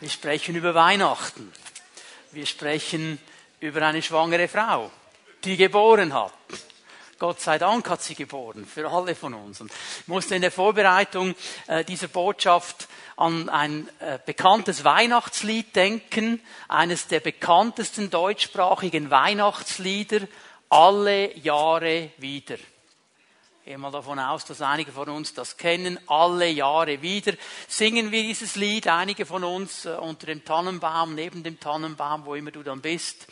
Wir sprechen über Weihnachten. Wir sprechen über eine schwangere Frau, die geboren hat. Gott sei Dank hat sie geboren, für alle von uns. Und ich musste in der Vorbereitung äh, dieser Botschaft an ein äh, bekanntes Weihnachtslied denken, eines der bekanntesten deutschsprachigen Weihnachtslieder, alle Jahre wieder. Gehe mal davon aus, dass einige von uns das kennen. Alle Jahre wieder singen wir dieses Lied, einige von uns äh, unter dem Tannenbaum, neben dem Tannenbaum, wo immer du dann bist.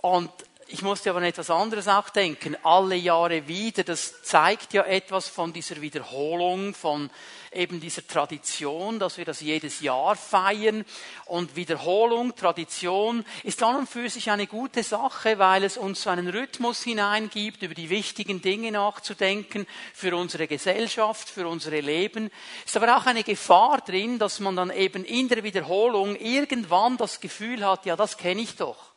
Und ich musste aber an etwas anderes auch denken. Alle Jahre wieder, das zeigt ja etwas von dieser Wiederholung, von eben dieser Tradition, dass wir das jedes Jahr feiern. Und Wiederholung, Tradition ist an und für sich eine gute Sache, weil es uns so einen Rhythmus hineingibt, über die wichtigen Dinge nachzudenken für unsere Gesellschaft, für unsere Leben. Ist aber auch eine Gefahr drin, dass man dann eben in der Wiederholung irgendwann das Gefühl hat, ja, das kenne ich doch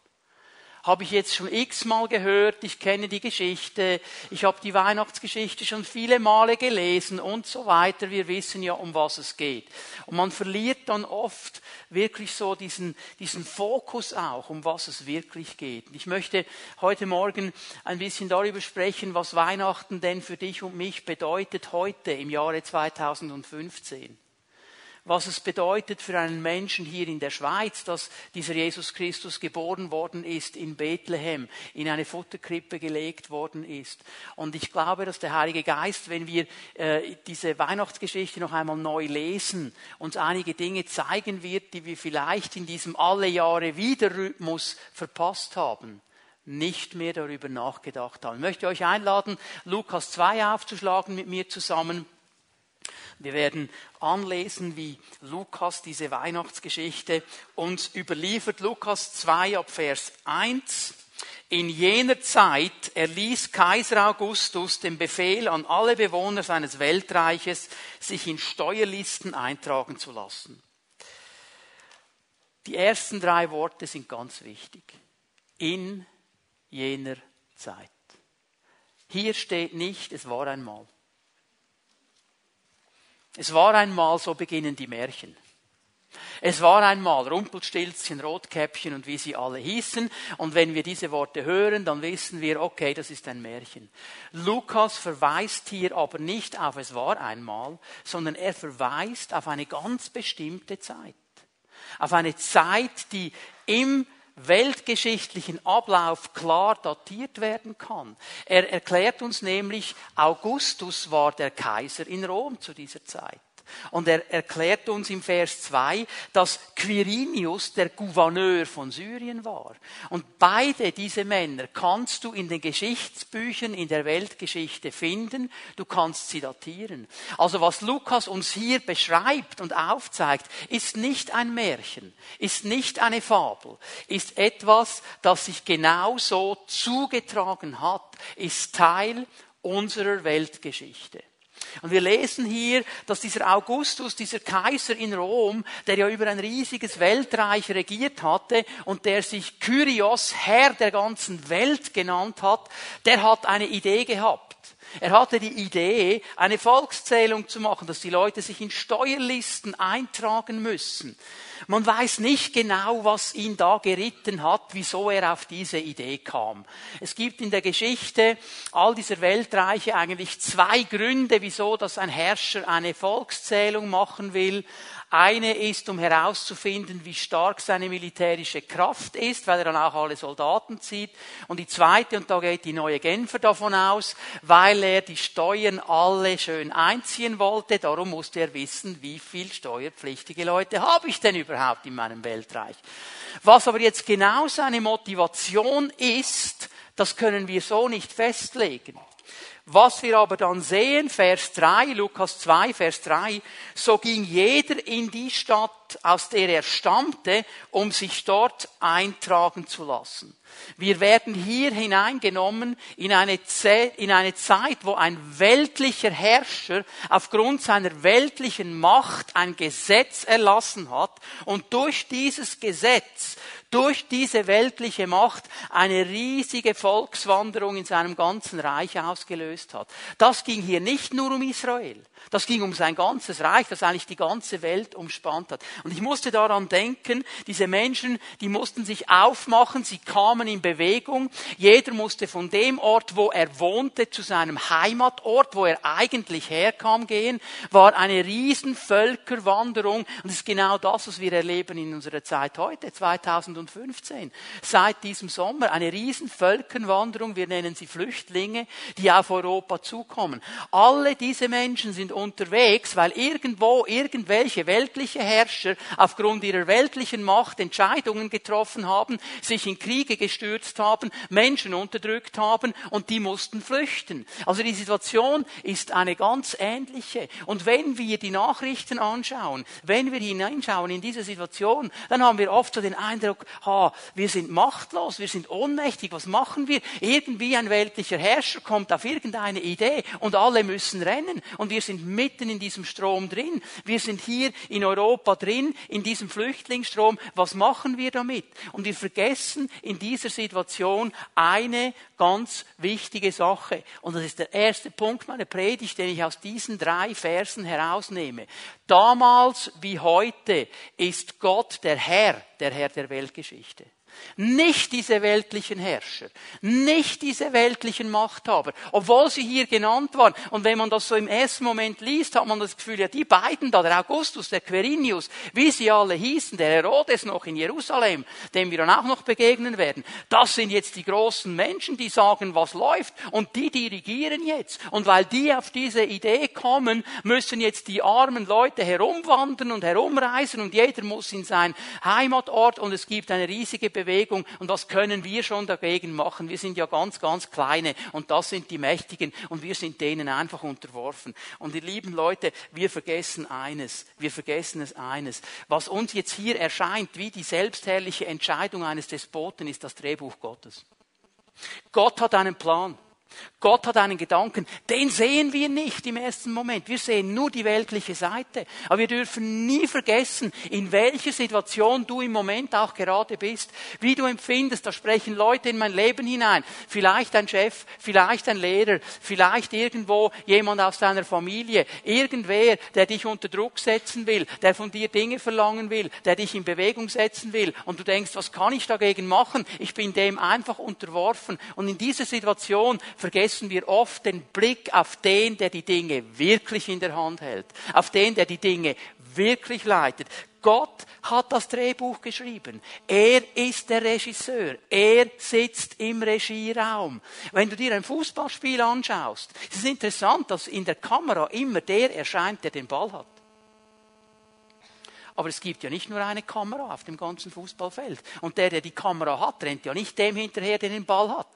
habe ich jetzt schon x-mal gehört, ich kenne die Geschichte, ich habe die Weihnachtsgeschichte schon viele Male gelesen und so weiter. Wir wissen ja, um was es geht. Und man verliert dann oft wirklich so diesen, diesen Fokus auch, um was es wirklich geht. Ich möchte heute Morgen ein bisschen darüber sprechen, was Weihnachten denn für dich und mich bedeutet heute im Jahre 2015 was es bedeutet für einen Menschen hier in der Schweiz, dass dieser Jesus Christus geboren worden ist in Bethlehem, in eine Futterkrippe gelegt worden ist. Und ich glaube, dass der Heilige Geist, wenn wir äh, diese Weihnachtsgeschichte noch einmal neu lesen, uns einige Dinge zeigen wird, die wir vielleicht in diesem alle Jahre wieder Rhythmus verpasst haben nicht mehr darüber nachgedacht haben. Ich möchte euch einladen, Lukas 2 aufzuschlagen mit mir zusammen. Wir werden anlesen, wie Lukas diese Weihnachtsgeschichte uns überliefert. Lukas 2 ab Vers 1. In jener Zeit erließ Kaiser Augustus den Befehl an alle Bewohner seines Weltreiches, sich in Steuerlisten eintragen zu lassen. Die ersten drei Worte sind ganz wichtig. In jener Zeit. Hier steht nicht, es war einmal. Es war einmal, so beginnen die Märchen. Es war einmal Rumpelstilzchen, Rotkäppchen und wie sie alle hießen. Und wenn wir diese Worte hören, dann wissen wir, okay, das ist ein Märchen. Lukas verweist hier aber nicht auf es war einmal, sondern er verweist auf eine ganz bestimmte Zeit. Auf eine Zeit, die im weltgeschichtlichen Ablauf klar datiert werden kann. Er erklärt uns nämlich, Augustus war der Kaiser in Rom zu dieser Zeit. Und er erklärt uns im Vers 2, dass Quirinius der Gouverneur von Syrien war. Und beide diese Männer kannst du in den Geschichtsbüchern in der Weltgeschichte finden. Du kannst sie datieren. Also was Lukas uns hier beschreibt und aufzeigt, ist nicht ein Märchen, ist nicht eine Fabel, ist etwas, das sich genau so zugetragen hat, ist Teil unserer Weltgeschichte. Und wir lesen hier, dass dieser Augustus, dieser Kaiser in Rom, der ja über ein riesiges Weltreich regiert hatte und der sich Kyrios, Herr der ganzen Welt genannt hat, der hat eine Idee gehabt. Er hatte die Idee, eine Volkszählung zu machen, dass die Leute sich in Steuerlisten eintragen müssen. Man weiß nicht genau, was ihn da geritten hat, wieso er auf diese Idee kam. Es gibt in der Geschichte all dieser Weltreiche eigentlich zwei Gründe, wieso dass ein Herrscher eine Volkszählung machen will. Eine ist, um herauszufinden, wie stark seine militärische Kraft ist, weil er dann auch alle Soldaten zieht. Und die zweite, und da geht die neue Genfer davon aus, weil er die Steuern alle schön einziehen wollte. Darum musste er wissen, wie viel steuerpflichtige Leute habe ich denn überhaupt in meinem Weltreich. Was aber jetzt genau seine Motivation ist, das können wir so nicht festlegen. Was wir aber dann sehen, Vers 3, Lukas 2, Vers 3, so ging jeder in die Stadt, aus der er stammte, um sich dort eintragen zu lassen. Wir werden hier hineingenommen in eine, in eine Zeit, wo ein weltlicher Herrscher aufgrund seiner weltlichen Macht ein Gesetz erlassen hat und durch dieses Gesetz durch diese weltliche Macht eine riesige Volkswanderung in seinem ganzen Reich ausgelöst hat. Das ging hier nicht nur um Israel. Das ging um sein ganzes Reich, das eigentlich die ganze Welt umspannt hat. Und ich musste daran denken, diese Menschen, die mussten sich aufmachen, sie kamen in Bewegung. Jeder musste von dem Ort, wo er wohnte, zu seinem Heimatort, wo er eigentlich herkam, gehen, war eine riesen Völkerwanderung. Und das ist genau das, was wir erleben in unserer Zeit heute, 2015. Seit diesem Sommer eine riesen Völkerwanderung, wir nennen sie Flüchtlinge, die auf Europa zukommen. Alle diese Menschen sind unterwegs, weil irgendwo irgendwelche weltliche Herrscher aufgrund ihrer weltlichen Macht Entscheidungen getroffen haben, sich in Kriege gestürzt haben, Menschen unterdrückt haben und die mussten flüchten. Also die Situation ist eine ganz ähnliche. Und wenn wir die Nachrichten anschauen, wenn wir hineinschauen in diese Situation, dann haben wir oft so den Eindruck, ha, wir sind machtlos, wir sind ohnmächtig, was machen wir? Irgendwie ein weltlicher Herrscher kommt auf irgendeine Idee und alle müssen rennen und wir sind mitten in diesem Strom drin. Wir sind hier in Europa drin, in diesem Flüchtlingsstrom. Was machen wir damit? Und wir vergessen in dieser Situation eine ganz wichtige Sache. Und das ist der erste Punkt meiner Predigt, den ich aus diesen drei Versen herausnehme. Damals wie heute ist Gott der Herr, der Herr der Weltgeschichte. Nicht diese weltlichen Herrscher, nicht diese weltlichen Machthaber, obwohl sie hier genannt waren. Und wenn man das so im ersten Moment liest, hat man das Gefühl, ja, die beiden da, der Augustus, der Quirinius, wie sie alle hießen, der Herodes noch in Jerusalem, dem wir dann auch noch begegnen werden, das sind jetzt die großen Menschen, die sagen, was läuft, und die dirigieren jetzt. Und weil die auf diese Idee kommen, müssen jetzt die armen Leute herumwandern und herumreisen und jeder muss in sein Heimatort und es gibt eine riesige Bewegung. Und was können wir schon dagegen machen? Wir sind ja ganz, ganz kleine und das sind die Mächtigen und wir sind denen einfach unterworfen. Und ihr lieben Leute, wir vergessen eines. Wir vergessen es eines. Was uns jetzt hier erscheint wie die selbstherrliche Entscheidung eines Despoten ist das Drehbuch Gottes. Gott hat einen Plan. Gott hat einen Gedanken, den sehen wir nicht im ersten Moment. Wir sehen nur die weltliche Seite. Aber wir dürfen nie vergessen, in welcher Situation du im Moment auch gerade bist, wie du empfindest. Da sprechen Leute in mein Leben hinein. Vielleicht ein Chef, vielleicht ein Lehrer, vielleicht irgendwo jemand aus deiner Familie, irgendwer, der dich unter Druck setzen will, der von dir Dinge verlangen will, der dich in Bewegung setzen will. Und du denkst, was kann ich dagegen machen? Ich bin dem einfach unterworfen. Und in dieser Situation vergessen wir oft den Blick auf den, der die Dinge wirklich in der Hand hält, auf den, der die Dinge wirklich leitet. Gott hat das Drehbuch geschrieben. Er ist der Regisseur. Er sitzt im Regieraum. Wenn du dir ein Fußballspiel anschaust, ist es interessant, dass in der Kamera immer der erscheint, der den Ball hat. Aber es gibt ja nicht nur eine Kamera auf dem ganzen Fußballfeld. Und der, der die Kamera hat, rennt ja nicht dem hinterher, der den Ball hat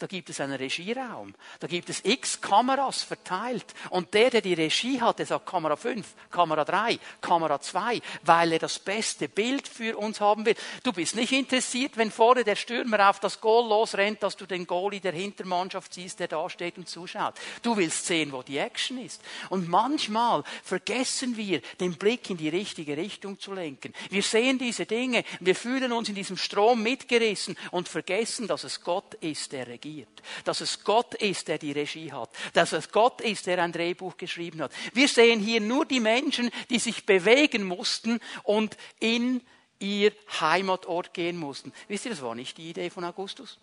da gibt es einen Regieraum. Da gibt es x Kameras verteilt. Und der, der die Regie hat, der sagt Kamera 5, Kamera 3, Kamera 2, weil er das beste Bild für uns haben will. Du bist nicht interessiert, wenn vorne der Stürmer auf das Goal losrennt, dass du den Goalie der Hintermannschaft siehst, der da steht und zuschaut. Du willst sehen, wo die Action ist. Und manchmal vergessen wir, den Blick in die richtige Richtung zu lenken. Wir sehen diese Dinge, wir fühlen uns in diesem Strom mitgerissen und vergessen, dass es Gott ist, der regiert regiert. Dass es Gott ist, der die Regie hat. Dass es Gott ist, der ein Drehbuch geschrieben hat. Wir sehen hier nur die Menschen, die sich bewegen mussten und in ihr Heimatort gehen mussten. Wisst ihr, das war nicht die Idee von Augustus.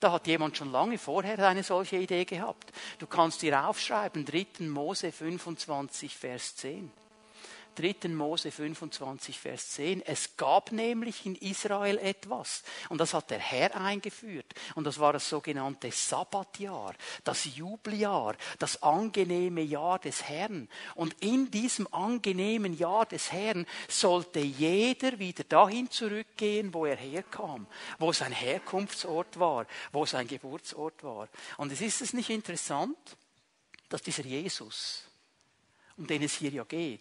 Da hat jemand schon lange vorher eine solche Idee gehabt. Du kannst dir aufschreiben, 3. Mose 25, Vers 10. 3. Mose 25, Vers 10. Es gab nämlich in Israel etwas. Und das hat der Herr eingeführt. Und das war das sogenannte Sabbatjahr, das Jubeljahr, das angenehme Jahr des Herrn. Und in diesem angenehmen Jahr des Herrn sollte jeder wieder dahin zurückgehen, wo er herkam, wo sein Herkunftsort war, wo sein Geburtsort war. Und es ist es nicht interessant, dass dieser Jesus, um den es hier ja geht,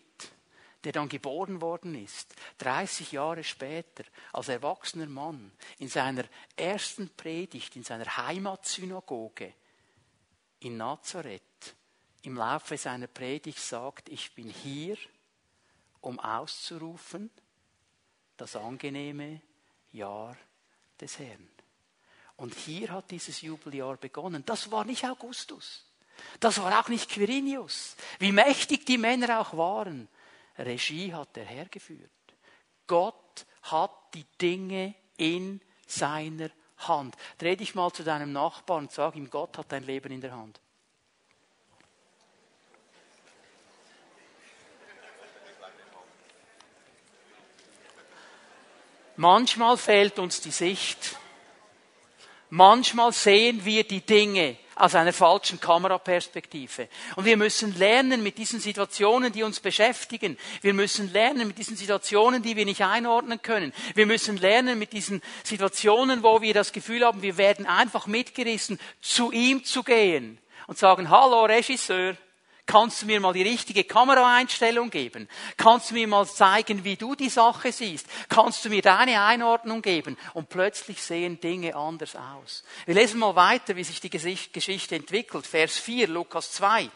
der dann geboren worden ist, 30 Jahre später, als erwachsener Mann, in seiner ersten Predigt, in seiner Heimatsynagoge in Nazareth, im Laufe seiner Predigt sagt, ich bin hier, um auszurufen, das angenehme Jahr des Herrn. Und hier hat dieses Jubeljahr begonnen. Das war nicht Augustus. Das war auch nicht Quirinius. Wie mächtig die Männer auch waren. Regie hat er hergeführt. Gott hat die Dinge in seiner Hand. Dreh dich mal zu deinem Nachbarn und sag ihm, Gott hat dein Leben in der Hand. Manchmal fehlt uns die Sicht. Manchmal sehen wir die Dinge aus einer falschen Kameraperspektive. Und wir müssen lernen mit diesen Situationen, die uns beschäftigen. Wir müssen lernen mit diesen Situationen, die wir nicht einordnen können. Wir müssen lernen mit diesen Situationen, wo wir das Gefühl haben, wir werden einfach mitgerissen, zu ihm zu gehen und sagen, hallo Regisseur, Kannst du mir mal die richtige Kameraeinstellung geben? Kannst du mir mal zeigen, wie du die Sache siehst? Kannst du mir deine Einordnung geben? Und plötzlich sehen Dinge anders aus. Wir lesen mal weiter, wie sich die Geschichte entwickelt. Vers 4, Lukas 2.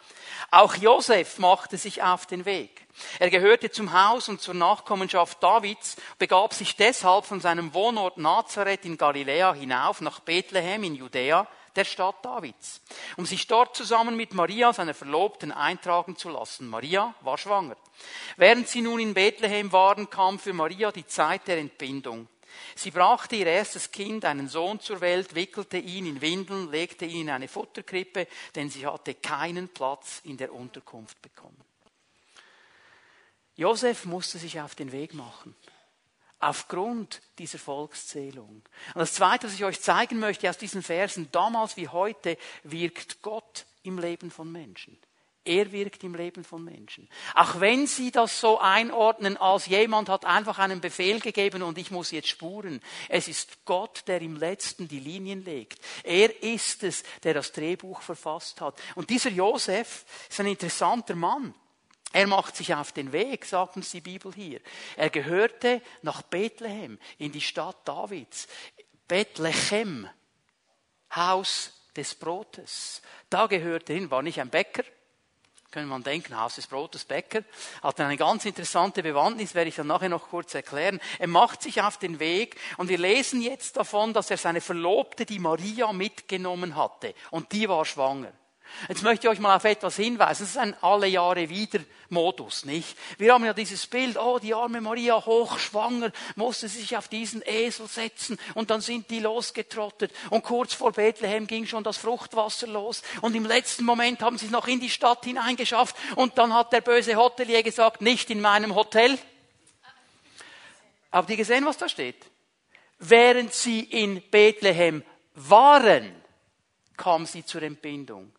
Auch Josef machte sich auf den Weg. Er gehörte zum Haus und zur Nachkommenschaft Davids, begab sich deshalb von seinem Wohnort Nazareth in Galiläa hinauf nach Bethlehem in Judäa, der Stadt Davids, um sich dort zusammen mit Maria, seiner Verlobten, eintragen zu lassen. Maria war schwanger. Während sie nun in Bethlehem waren, kam für Maria die Zeit der Entbindung. Sie brachte ihr erstes Kind, einen Sohn zur Welt, wickelte ihn in Windeln, legte ihn in eine Futterkrippe, denn sie hatte keinen Platz in der Unterkunft bekommen. Josef musste sich auf den Weg machen aufgrund dieser Volkszählung. Und das Zweite, was ich euch zeigen möchte aus diesen Versen, damals wie heute, wirkt Gott im Leben von Menschen. Er wirkt im Leben von Menschen. Auch wenn Sie das so einordnen, als jemand hat einfach einen Befehl gegeben und ich muss jetzt spuren. Es ist Gott, der im letzten die Linien legt. Er ist es, der das Drehbuch verfasst hat. Und dieser Josef ist ein interessanter Mann. Er macht sich auf den Weg, sagt uns die Bibel hier. Er gehörte nach Bethlehem, in die Stadt Davids. Bethlehem, Haus des Brotes. Da gehörte hin, war nicht ein Bäcker, könnte man denken, Haus des Brotes, Bäcker, hat eine ganz interessante Bewandtnis, werde ich dann nachher noch kurz erklären. Er macht sich auf den Weg und wir lesen jetzt davon, dass er seine Verlobte, die Maria, mitgenommen hatte und die war schwanger. Jetzt möchte ich euch mal auf etwas hinweisen. Das ist ein alle Jahre wieder Modus, nicht? Wir haben ja dieses Bild, oh, die arme Maria hochschwanger, musste sich auf diesen Esel setzen und dann sind die losgetrottet und kurz vor Bethlehem ging schon das Fruchtwasser los und im letzten Moment haben sie es noch in die Stadt hineingeschafft und dann hat der böse Hotelier gesagt, nicht in meinem Hotel. Habt ihr gesehen, was da steht? Während sie in Bethlehem waren, kam sie zur Entbindung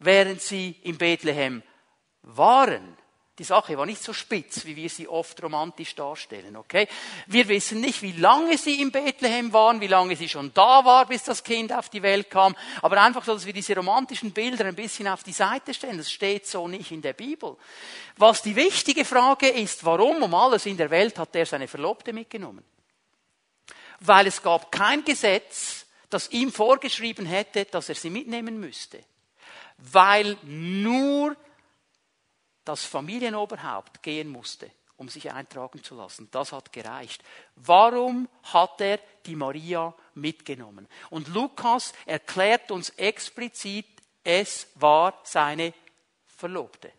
während sie in Bethlehem waren. Die Sache war nicht so spitz, wie wir sie oft romantisch darstellen, okay? Wir wissen nicht, wie lange sie in Bethlehem waren, wie lange sie schon da war, bis das Kind auf die Welt kam, aber einfach so, dass wir diese romantischen Bilder ein bisschen auf die Seite stellen. Das steht so nicht in der Bibel. Was die wichtige Frage ist, warum um alles in der Welt hat er seine Verlobte mitgenommen? Weil es gab kein Gesetz, das ihm vorgeschrieben hätte, dass er sie mitnehmen müsste weil nur das Familienoberhaupt gehen musste, um sich eintragen zu lassen. Das hat gereicht. Warum hat er die Maria mitgenommen? Und Lukas erklärt uns explizit, es war seine Verlobte.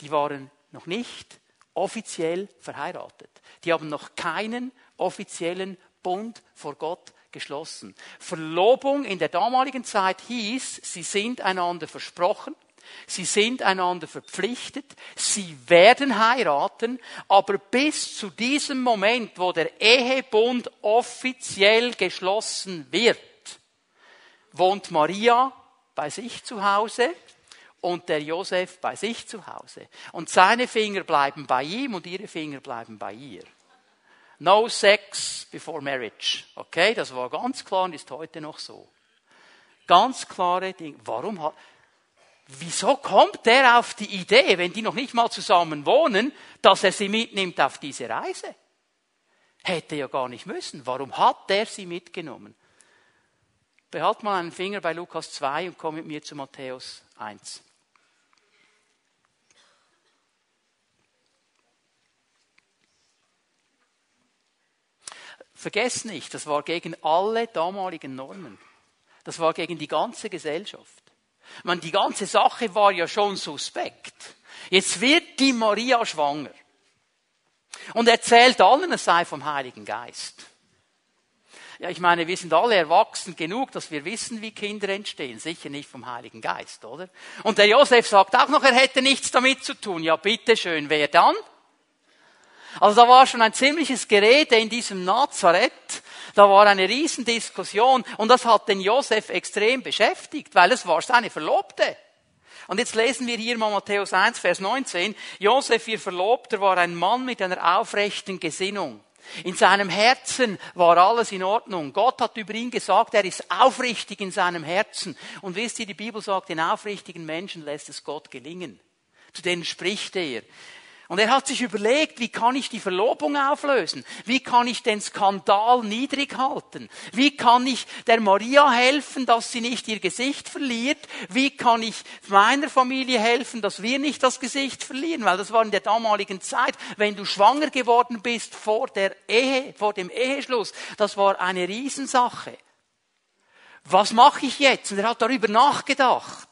Die waren noch nicht offiziell verheiratet. Die haben noch keinen offiziellen Bund vor Gott geschlossen. Verlobung in der damaligen Zeit hieß, sie sind einander versprochen, sie sind einander verpflichtet, sie werden heiraten, aber bis zu diesem Moment, wo der Ehebund offiziell geschlossen wird, wohnt Maria bei sich zu Hause und der Josef bei sich zu Hause. Und seine Finger bleiben bei ihm und ihre Finger bleiben bei ihr. No sex before marriage. Okay, das war ganz klar und ist heute noch so. Ganz klare Dinge. Warum hat, wieso kommt der auf die Idee, wenn die noch nicht mal zusammen wohnen, dass er sie mitnimmt auf diese Reise? Hätte ja gar nicht müssen. Warum hat der sie mitgenommen? Behalt mal einen Finger bei Lukas 2 und komm mit mir zu Matthäus 1. Vergesst nicht, das war gegen alle damaligen Normen. Das war gegen die ganze Gesellschaft. Ich meine, die ganze Sache war ja schon suspekt. Jetzt wird die Maria schwanger. Und erzählt allen, es sei vom Heiligen Geist. Ja, ich meine, wir sind alle erwachsen genug, dass wir wissen, wie Kinder entstehen. Sicher nicht vom Heiligen Geist, oder? Und der Josef sagt auch noch, er hätte nichts damit zu tun. Ja, bitteschön, wer dann? Also da war schon ein ziemliches Gerede in diesem Nazareth. Da war eine Riesendiskussion und das hat den Josef extrem beschäftigt, weil es war seine Verlobte. Und jetzt lesen wir hier mal Matthäus 1, Vers 19. Josef, ihr Verlobter, war ein Mann mit einer aufrechten Gesinnung. In seinem Herzen war alles in Ordnung. Gott hat über ihn gesagt, er ist aufrichtig in seinem Herzen. Und wisst ihr, die Bibel sagt, den aufrichtigen Menschen lässt es Gott gelingen. Zu denen spricht er. Und er hat sich überlegt, wie kann ich die Verlobung auflösen? Wie kann ich den Skandal niedrig halten? Wie kann ich der Maria helfen, dass sie nicht ihr Gesicht verliert? Wie kann ich meiner Familie helfen, dass wir nicht das Gesicht verlieren? Weil das war in der damaligen Zeit, wenn du schwanger geworden bist vor der Ehe, vor dem Eheschluss, das war eine Riesensache. Was mache ich jetzt? Und er hat darüber nachgedacht.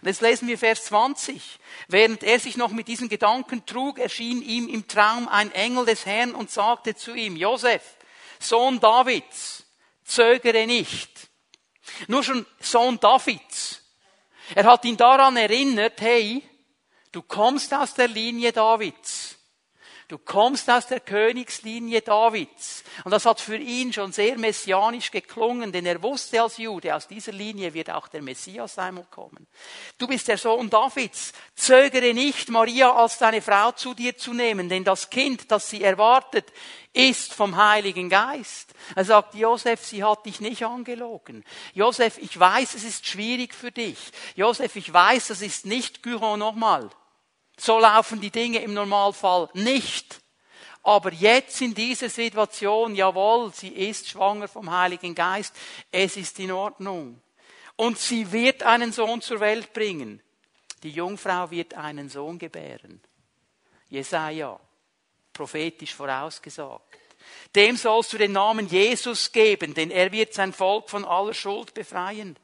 Und jetzt lesen wir Vers 20. Während er sich noch mit diesen Gedanken trug, erschien ihm im Traum ein Engel des Herrn und sagte zu ihm, Josef, Sohn Davids, zögere nicht. Nur schon Sohn Davids. Er hat ihn daran erinnert, hey, du kommst aus der Linie Davids. Du kommst aus der Königslinie Davids. Und das hat für ihn schon sehr messianisch geklungen, denn er wusste als Jude, aus dieser Linie wird auch der Messias einmal kommen. Du bist der Sohn Davids. Zögere nicht, Maria als deine Frau zu dir zu nehmen, denn das Kind, das sie erwartet, ist vom Heiligen Geist. Er sagt, Josef, sie hat dich nicht angelogen. Josef, ich weiß, es ist schwierig für dich. Josef, ich weiß, das ist nicht Gyro nochmal. So laufen die Dinge im Normalfall nicht. Aber jetzt in dieser Situation, jawohl, sie ist schwanger vom Heiligen Geist, es ist in Ordnung. Und sie wird einen Sohn zur Welt bringen. Die Jungfrau wird einen Sohn gebären. Jesaja, prophetisch vorausgesagt. Dem sollst du den Namen Jesus geben, denn er wird sein Volk von aller Schuld befreien.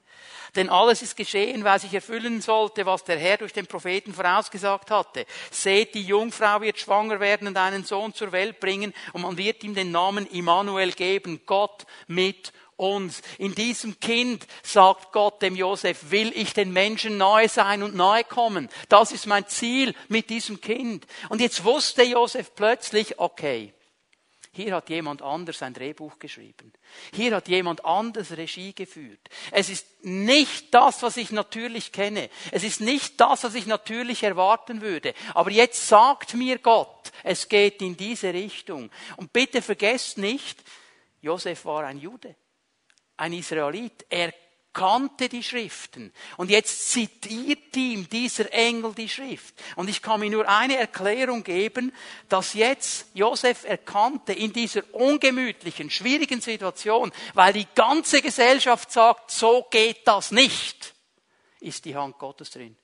Denn alles ist geschehen, weil sich erfüllen sollte, was der Herr durch den Propheten vorausgesagt hatte. Seht, die Jungfrau wird schwanger werden und einen Sohn zur Welt bringen und man wird ihm den Namen Immanuel geben, Gott mit uns. In diesem Kind, sagt Gott dem Josef, will ich den Menschen nahe sein und nahe kommen. Das ist mein Ziel mit diesem Kind. Und jetzt wusste Josef plötzlich, okay, hier hat jemand anders ein Drehbuch geschrieben. Hier hat jemand anders Regie geführt. Es ist nicht das, was ich natürlich kenne. Es ist nicht das, was ich natürlich erwarten würde. Aber jetzt sagt mir Gott, es geht in diese Richtung. Und bitte vergesst nicht, Josef war ein Jude, ein Israelit. Er kannte die Schriften. Und jetzt zitiert ihm dieser Engel die Schrift. Und ich kann mir nur eine Erklärung geben, dass jetzt Josef erkannte in dieser ungemütlichen, schwierigen Situation, weil die ganze Gesellschaft sagt, so geht das nicht, ist die Hand Gottes drin.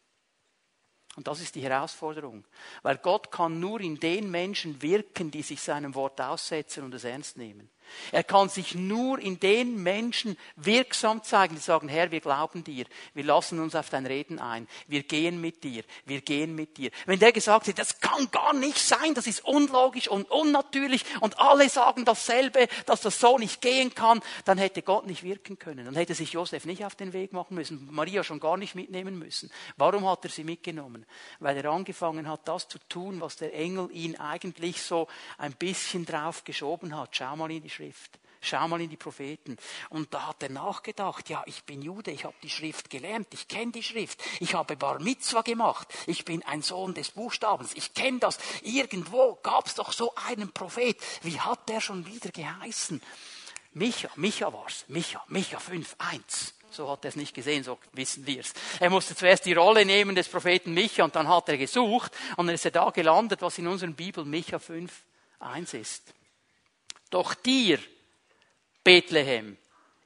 Und das ist die Herausforderung. Weil Gott kann nur in den Menschen wirken, die sich seinem Wort aussetzen und es ernst nehmen. Er kann sich nur in den Menschen wirksam zeigen, die sagen, Herr, wir glauben dir, wir lassen uns auf dein Reden ein, wir gehen mit dir, wir gehen mit dir. Wenn der gesagt hätte, das kann gar nicht sein, das ist unlogisch und unnatürlich und alle sagen dasselbe, dass das so nicht gehen kann, dann hätte Gott nicht wirken können. Dann hätte sich Josef nicht auf den Weg machen müssen, Maria schon gar nicht mitnehmen müssen. Warum hat er sie mitgenommen? Weil er angefangen hat, das zu tun, was der Engel ihn eigentlich so ein bisschen drauf geschoben hat. Schau mal in die Schrift. Schau mal in die Propheten. Und da hat er nachgedacht, ja, ich bin Jude, ich habe die Schrift gelernt, ich kenne die Schrift, ich habe Bar Mitzwa gemacht, ich bin ein Sohn des Buchstabens, ich kenne das. Irgendwo gab es doch so einen Prophet. Wie hat der schon wieder geheißen? Micha, Micha war's, Micha, Micha 5, 1. So hat er es nicht gesehen, so wissen wir es. Er musste zuerst die Rolle nehmen des Propheten Micha und dann hat er gesucht und dann ist er da gelandet, was in unserer Bibel Micha 5, 1 ist. Doch dir, Bethlehem,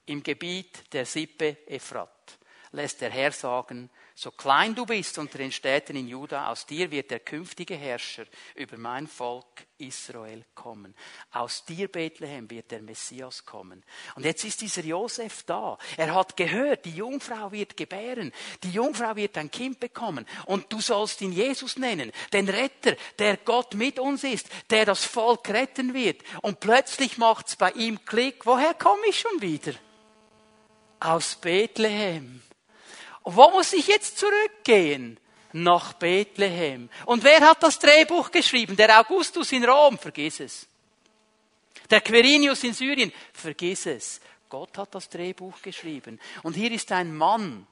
im Gebiet der Sippe Ephrat, lässt der Herr sagen, so klein du bist unter den Städten in Juda, aus dir wird der künftige Herrscher über mein Volk Israel kommen. Aus dir, Bethlehem, wird der Messias kommen. Und jetzt ist dieser Josef da. Er hat gehört, die Jungfrau wird gebären. Die Jungfrau wird ein Kind bekommen. Und du sollst ihn Jesus nennen. Den Retter, der Gott mit uns ist, der das Volk retten wird. Und plötzlich macht's bei ihm Klick. Woher komme ich schon wieder? Aus Bethlehem. Wo muss ich jetzt zurückgehen? Nach Bethlehem. Und wer hat das Drehbuch geschrieben? Der Augustus in Rom, vergiss es. Der Quirinius in Syrien, vergiss es. Gott hat das Drehbuch geschrieben. Und hier ist ein Mann,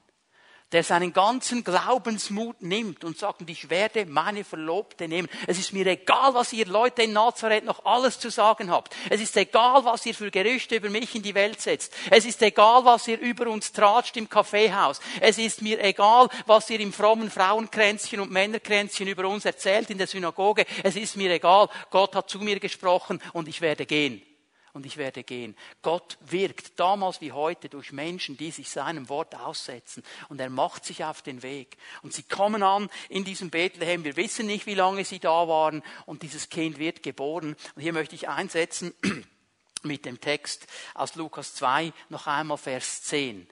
der seinen ganzen Glaubensmut nimmt und sagt, ich werde meine Verlobte nehmen. Es ist mir egal, was ihr Leute in Nazareth noch alles zu sagen habt. Es ist egal, was ihr für Gerüchte über mich in die Welt setzt. Es ist egal, was ihr über uns tratscht im Kaffeehaus. Es ist mir egal, was ihr im frommen Frauenkränzchen und Männerkränzchen über uns erzählt in der Synagoge. Es ist mir egal. Gott hat zu mir gesprochen und ich werde gehen und ich werde gehen. Gott wirkt damals wie heute durch Menschen, die sich seinem Wort aussetzen und er macht sich auf den Weg. Und sie kommen an in diesem Bethlehem. Wir wissen nicht, wie lange sie da waren und dieses Kind wird geboren. Und hier möchte ich einsetzen mit dem Text aus Lukas 2 noch einmal Vers 10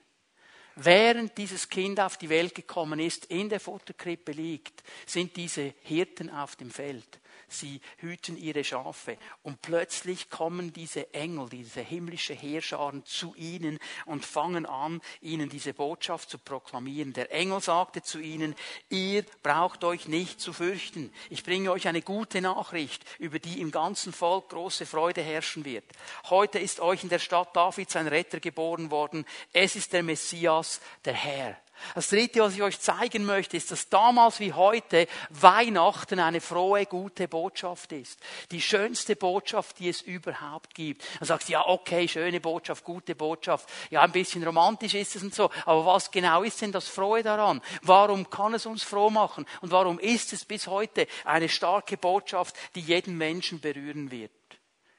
während dieses Kind auf die Welt gekommen ist, in der Futterkrippe liegt, sind diese Hirten auf dem Feld sie hüten ihre Schafe. Und plötzlich kommen diese Engel, diese himmlische Heerscharen zu ihnen und fangen an, ihnen diese Botschaft zu proklamieren. Der Engel sagte zu ihnen, ihr braucht euch nicht zu fürchten. Ich bringe euch eine gute Nachricht, über die im ganzen Volk große Freude herrschen wird. Heute ist euch in der Stadt Davids ein Retter geboren worden. Es ist der Messias, der Herr. Das Dritte, was ich euch zeigen möchte, ist, dass damals wie heute Weihnachten eine frohe, gute Botschaft ist. Die schönste Botschaft, die es überhaupt gibt. Dann sagst du, ja, okay, schöne Botschaft, gute Botschaft. Ja, ein bisschen romantisch ist es und so. Aber was genau ist denn das Frohe daran? Warum kann es uns froh machen? Und warum ist es bis heute eine starke Botschaft, die jeden Menschen berühren wird?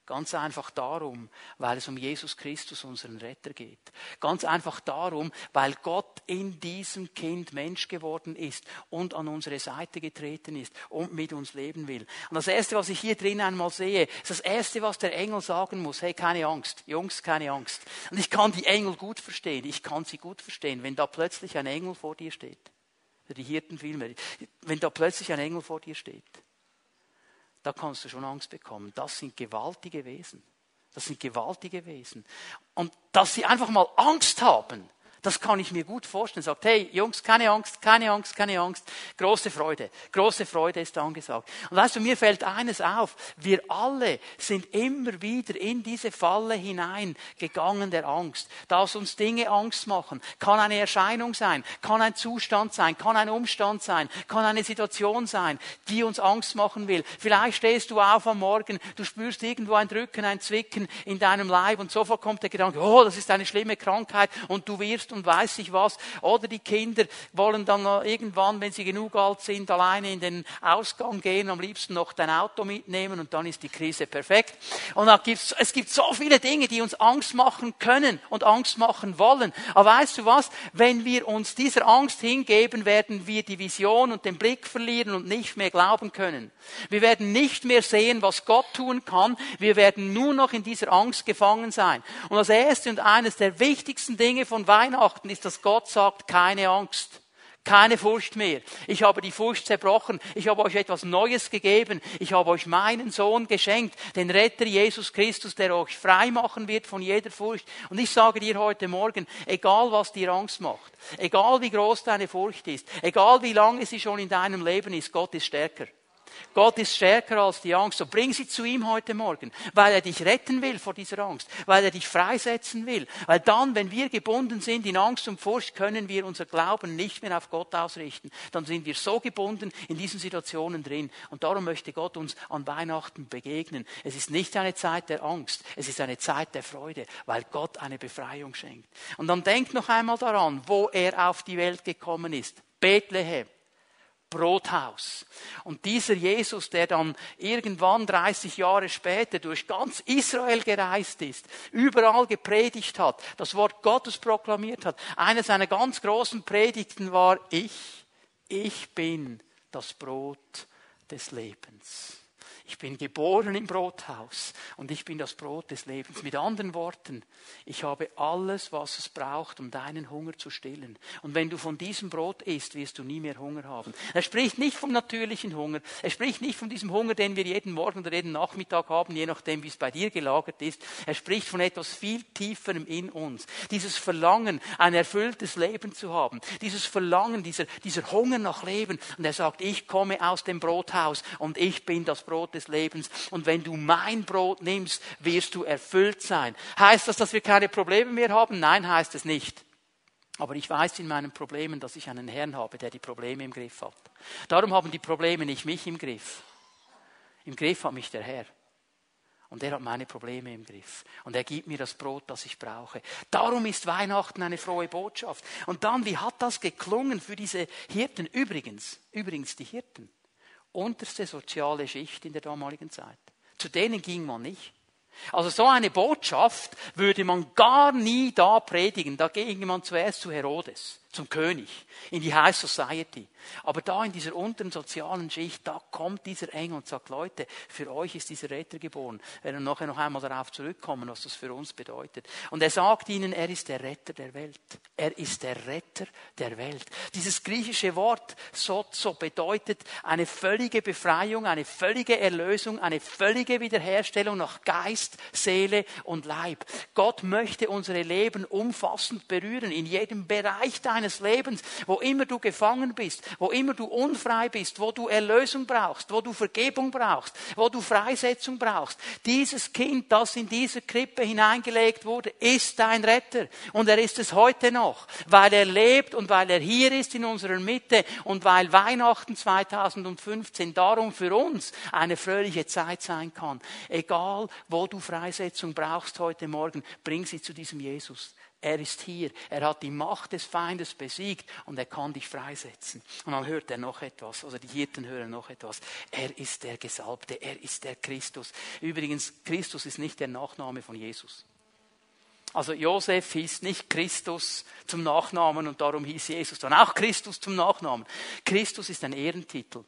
Ganz einfach darum, weil es um Jesus Christus, unseren Retter geht. Ganz einfach darum, weil Gott in diesem Kind Mensch geworden ist und an unsere Seite getreten ist und mit uns leben will. Und das Erste, was ich hier drin einmal sehe, ist das Erste, was der Engel sagen muss. Hey, keine Angst. Jungs, keine Angst. Und ich kann die Engel gut verstehen. Ich kann sie gut verstehen, wenn da plötzlich ein Engel vor dir steht. Die Hirten vielmehr. Wenn da plötzlich ein Engel vor dir steht da kannst du schon Angst bekommen. Das sind gewaltige Wesen. Das sind gewaltige Wesen. Und dass sie einfach mal Angst haben, das kann ich mir gut vorstellen. Sagt, hey, Jungs, keine Angst, keine Angst, keine Angst. Große Freude. Große Freude ist angesagt. Und weißt du, mir fällt eines auf. Wir alle sind immer wieder in diese Falle hineingegangen der Angst. Dass uns Dinge Angst machen. Kann eine Erscheinung sein. Kann ein Zustand sein. Kann ein Umstand sein. Kann eine Situation sein, die uns Angst machen will. Vielleicht stehst du auf am Morgen, du spürst irgendwo ein Drücken, ein Zwicken in deinem Leib und sofort kommt der Gedanke, oh, das ist eine schlimme Krankheit und du wirst und weiß ich was. Oder die Kinder wollen dann irgendwann, wenn sie genug alt sind, alleine in den Ausgang gehen, am liebsten noch dein Auto mitnehmen und dann ist die Krise perfekt. Und es gibt so viele Dinge, die uns Angst machen können und Angst machen wollen. Aber weißt du was? Wenn wir uns dieser Angst hingeben, werden wir die Vision und den Blick verlieren und nicht mehr glauben können. Wir werden nicht mehr sehen, was Gott tun kann. Wir werden nur noch in dieser Angst gefangen sein. Und das erste und eines der wichtigsten Dinge von Weihnachten Weihnachten ist, dass Gott sagt, keine Angst. Keine Furcht mehr. Ich habe die Furcht zerbrochen. Ich habe euch etwas Neues gegeben. Ich habe euch meinen Sohn geschenkt, den Retter Jesus Christus, der euch frei machen wird von jeder Furcht. Und ich sage dir heute Morgen, egal was dir Angst macht, egal wie groß deine Furcht ist, egal wie lange sie schon in deinem Leben ist, Gott ist stärker. Gott ist stärker als die Angst. So bring sie zu ihm heute Morgen, weil er dich retten will vor dieser Angst, weil er dich freisetzen will. Weil dann, wenn wir gebunden sind in Angst und Furcht, können wir unser Glauben nicht mehr auf Gott ausrichten. Dann sind wir so gebunden in diesen Situationen drin. Und darum möchte Gott uns an Weihnachten begegnen. Es ist nicht eine Zeit der Angst, es ist eine Zeit der Freude, weil Gott eine Befreiung schenkt. Und dann denkt noch einmal daran, wo er auf die Welt gekommen ist. Bethlehem Brothaus. Und dieser Jesus, der dann irgendwann 30 Jahre später durch ganz Israel gereist ist, überall gepredigt hat, das Wort Gottes proklamiert hat, eine seiner ganz großen Predigten war, ich, ich bin das Brot des Lebens. Ich bin geboren im Brothaus und ich bin das Brot des Lebens. Mit anderen Worten, ich habe alles, was es braucht, um deinen Hunger zu stillen. Und wenn du von diesem Brot isst, wirst du nie mehr Hunger haben. Er spricht nicht vom natürlichen Hunger. Er spricht nicht von diesem Hunger, den wir jeden Morgen oder jeden Nachmittag haben, je nachdem, wie es bei dir gelagert ist. Er spricht von etwas viel tieferem in uns. Dieses Verlangen, ein erfülltes Leben zu haben. Dieses Verlangen, dieser, dieser Hunger nach Leben. Und er sagt, ich komme aus dem Brothaus und ich bin das Brot des des Lebens. Und wenn du mein Brot nimmst, wirst du erfüllt sein. Heißt das, dass wir keine Probleme mehr haben? Nein, heißt es nicht. Aber ich weiß in meinen Problemen, dass ich einen Herrn habe, der die Probleme im Griff hat. Darum haben die Probleme nicht mich im Griff. Im Griff hat mich der Herr. Und er hat meine Probleme im Griff. Und er gibt mir das Brot, das ich brauche. Darum ist Weihnachten eine frohe Botschaft. Und dann, wie hat das geklungen für diese Hirten? Übrigens, übrigens die Hirten unterste soziale Schicht in der damaligen Zeit. Zu denen ging man nicht. Also so eine Botschaft würde man gar nie da predigen. Da ging man zuerst zu Herodes zum König, in die High Society. Aber da in dieser unteren sozialen Schicht, da kommt dieser Engel und sagt, Leute, für euch ist dieser Retter geboren. Wir werden nachher noch einmal darauf zurückkommen, was das für uns bedeutet. Und er sagt ihnen, er ist der Retter der Welt. Er ist der Retter der Welt. Dieses griechische Wort sozo bedeutet eine völlige Befreiung, eine völlige Erlösung, eine völlige Wiederherstellung nach Geist, Seele und Leib. Gott möchte unsere Leben umfassend berühren, in jedem Bereich deines deines Lebens, wo immer du gefangen bist, wo immer du unfrei bist, wo du Erlösung brauchst, wo du Vergebung brauchst, wo du Freisetzung brauchst. Dieses Kind, das in diese Krippe hineingelegt wurde, ist dein Retter. Und er ist es heute noch, weil er lebt und weil er hier ist in unserer Mitte und weil Weihnachten 2015 darum für uns eine fröhliche Zeit sein kann. Egal, wo du Freisetzung brauchst heute Morgen, bring sie zu diesem Jesus. Er ist hier. Er hat die Macht des Feindes besiegt und er kann dich freisetzen. Und dann hört er noch etwas, also die Hirten hören noch etwas. Er ist der Gesalbte, er ist der Christus. Übrigens, Christus ist nicht der Nachname von Jesus. Also Josef hieß nicht Christus zum Nachnamen und darum hieß Jesus dann auch Christus zum Nachnamen. Christus ist ein Ehrentitel.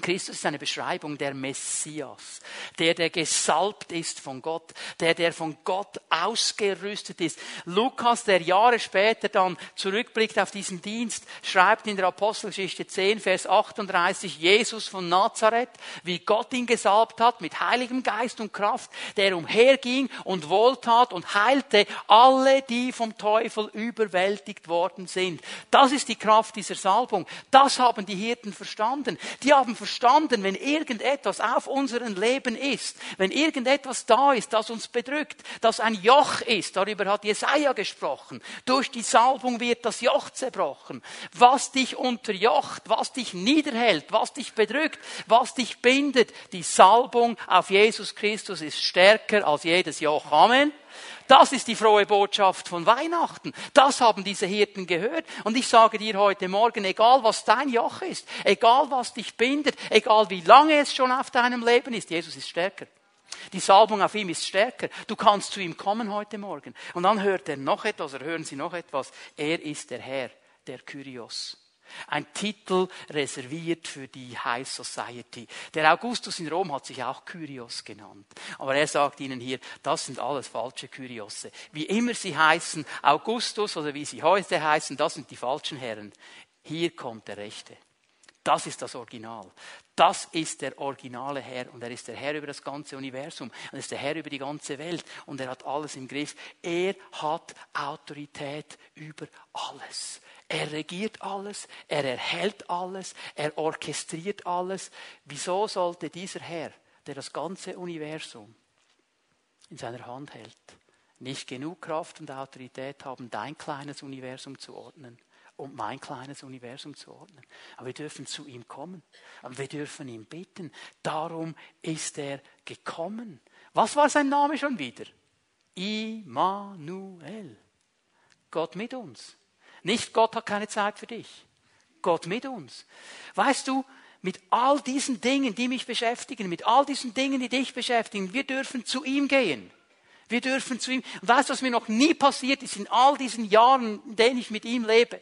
Christus ist eine Beschreibung der Messias, der, der gesalbt ist von Gott, der, der von Gott ausgerüstet ist. Lukas, der Jahre später dann zurückblickt auf diesen Dienst, schreibt in der Apostelgeschichte 10, Vers 38, Jesus von Nazareth, wie Gott ihn gesalbt hat mit heiligem Geist und Kraft, der umherging und wohltat und heilte alle, die vom Teufel überwältigt worden sind. Das ist die Kraft dieser Salbung. Das haben die Hirten verstanden. Die haben verstanden, verstanden, wenn irgendetwas auf unserem Leben ist, wenn irgendetwas da ist, das uns bedrückt, das ein Joch ist, darüber hat Jesaja gesprochen, durch die Salbung wird das Joch zerbrochen. Was dich unterjocht, was dich niederhält, was dich bedrückt, was dich bindet, die Salbung auf Jesus Christus ist stärker als jedes Joch. Amen. Das ist die frohe Botschaft von Weihnachten. Das haben diese Hirten gehört. Und ich sage dir heute Morgen, egal was dein Joch ist, egal was dich bindet, egal wie lange es schon auf deinem Leben ist, Jesus ist stärker. Die Salbung auf ihm ist stärker. Du kannst zu ihm kommen heute Morgen. Und dann hört er noch etwas, oder hören Sie noch etwas. Er ist der Herr, der Kyrios. Ein Titel reserviert für die High Society. Der Augustus in Rom hat sich auch Kyrios genannt. Aber er sagt Ihnen hier, das sind alles falsche Kyriose. Wie immer sie heißen, Augustus oder wie sie heute heißen, das sind die falschen Herren. Hier kommt der Rechte. Das ist das Original. Das ist der originale Herr und er ist der Herr über das ganze Universum. Er ist der Herr über die ganze Welt und er hat alles im Griff. Er hat Autorität über alles. Er regiert alles, er erhält alles, er orchestriert alles. Wieso sollte dieser Herr, der das ganze Universum in seiner Hand hält, nicht genug Kraft und Autorität haben, dein kleines Universum zu ordnen und mein kleines Universum zu ordnen. Aber wir dürfen zu ihm kommen. Aber wir dürfen ihn bitten. Darum ist er gekommen. Was war sein Name schon wieder? Immanuel. Gott mit uns. Nicht Gott hat keine Zeit für dich. Gott mit uns. Weißt du, mit all diesen Dingen, die mich beschäftigen, mit all diesen Dingen, die dich beschäftigen, wir dürfen zu ihm gehen. Wir dürfen zu ihm. Und weißt du, was mir noch nie passiert ist in all diesen Jahren, in denen ich mit ihm lebe?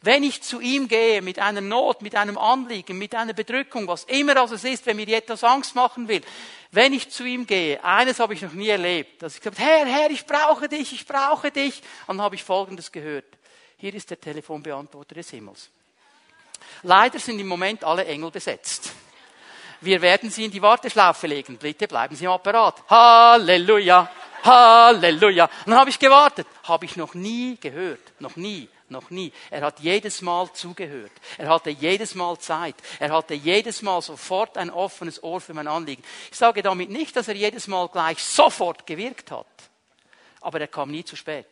Wenn ich zu ihm gehe mit einer Not, mit einem Anliegen, mit einer Bedrückung, was immer das es ist, wenn mir etwas Angst machen will, wenn ich zu ihm gehe, eines habe ich noch nie erlebt, dass ich gesagt Herr, Herr, ich brauche dich, ich brauche dich. Und dann habe ich Folgendes gehört. Hier ist der Telefonbeantworter des Himmels. Leider sind im Moment alle Engel besetzt. Wir werden Sie in die Warteschlaufe legen. Bitte bleiben Sie im Apparat. Halleluja. Halleluja. Dann habe ich gewartet. Habe ich noch nie gehört. Noch nie. Noch nie. Er hat jedes Mal zugehört. Er hatte jedes Mal Zeit. Er hatte jedes Mal sofort ein offenes Ohr für mein Anliegen. Ich sage damit nicht, dass er jedes Mal gleich sofort gewirkt hat. Aber er kam nie zu spät.